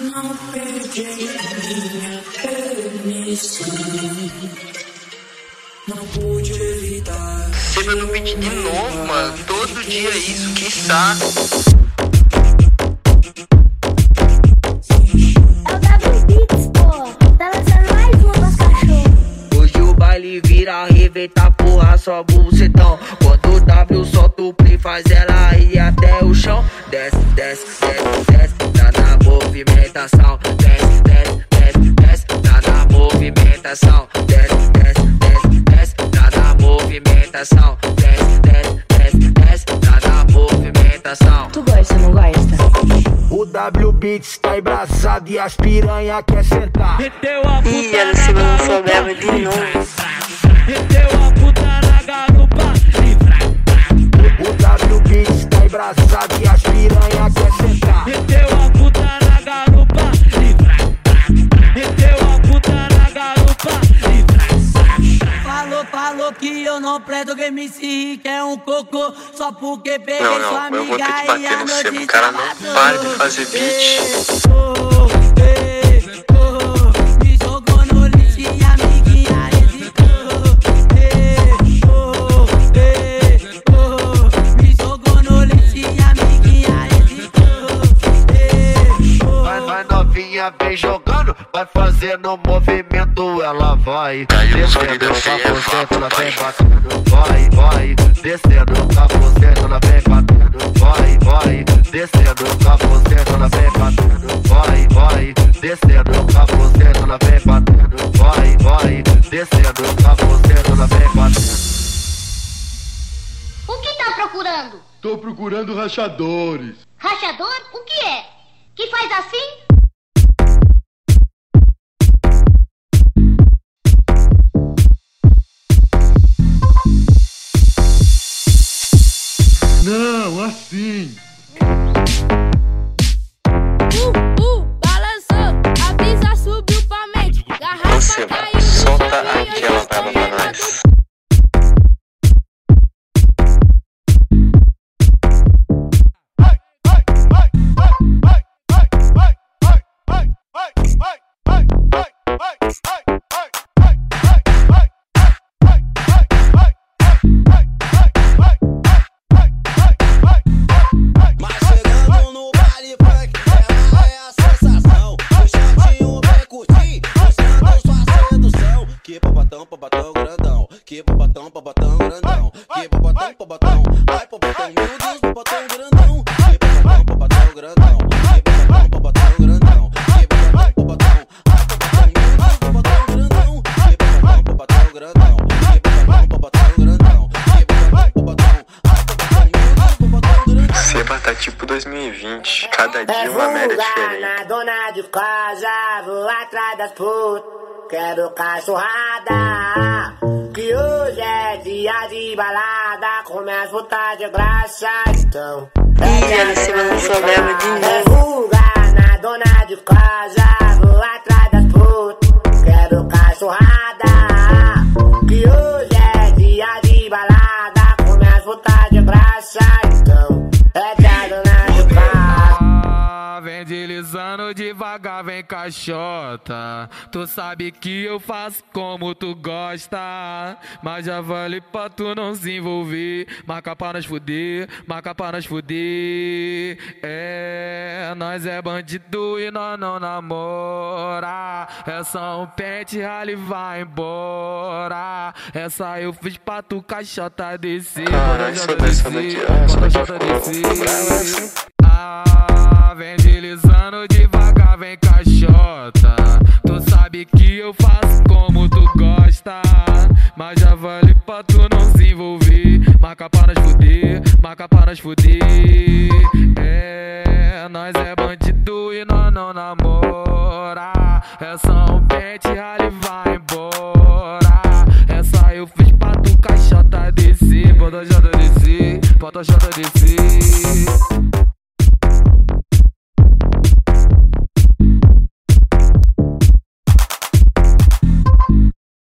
Não perdi minha permissão. Não pude evitar. Sempre no beat de novo, mano. Todo dia isso, que saco. É o W Beats, pô. Tá lançando mais uma pras cachorro. Hoje o baile vira, arrebenta porra, só bucetão. W solta o play, faz ela ir até o chão. Desce, desce, desce, desce, tá na movimentação. Desce, desce, desce, desce, tá na movimentação. Desce, desce, desce, desce, tá na movimentação. Desce, desce, desce, desce, tá na movimentação. Tu gosta, não gosta? O W Beats tá embraçado e as piranha quer sentar. Meteu a Ih, puta ela na se não souber não presto que que é um cocô Só porque peguei Não, sua não, eu vou ter amiga que e bater a no noite sebo. O cara não tava para de fazer beat. Novinha, vem jogando, vai fazendo movimento, ela vai. Descendo olhos da pra feia, você, ela vai. vem batendo, vai, vai. Descendo pra você, ela vem batendo, vai, vai. Descendo pra você, ela vem batendo, vai, vai. Descendo pra você, ela vem batendo, vai, vai. Descendo pra você, ela vem batendo. O que tá procurando? Tô procurando rachadores. Rachador? O que é? Que faz assim? Não, assim. Uh, uh, balançou, avisa, subiu pra mente. Garrafa Você caiu solta aquela Que popatão, popatão grandão. Que popatão, popatão. Ai, popatão, meu Deus, popatão grandão. Que popatão, popatão grandão. Que popatão, popatão grandão. Que popatão, popatão. Ai, popatão, meu Deus, popatão grandão. Que popatão, popatão grandão. Que popatão, popatão grandão. Que popatão, popatão. Ai, popatão, meu Deus, popatão grandão. Seba tá tipo 2020, cada dia uma merda diferente. na dona de casa, vou atrás das putas. Quero cachorrada. Que hoje é dia de balada. Com minhas putas de graça, então. Ih, ela se não souber de novo. Na dona de casa, Deslizando devagar, vem caixota. Tu sabe que eu faço como tu gosta. Mas já vale pra tu não se envolver. Marca pra nós fuder, marca pra nós fuder. É, nós é bandido e nós não namora. É só um pente, rally vai embora. Essa eu fiz pra tu caixota descer. Caralho, Bota sobe, sobe aqui, ó, sobe Mas já vale pra tu não se envolver. Marca pra nós fuder, marca pra nós fuder. É, nós é bandido e nós não namora. É só um pente, rally vai embora. Essa eu fiz pra tu caixota descer. Bota J descer, bota J descer.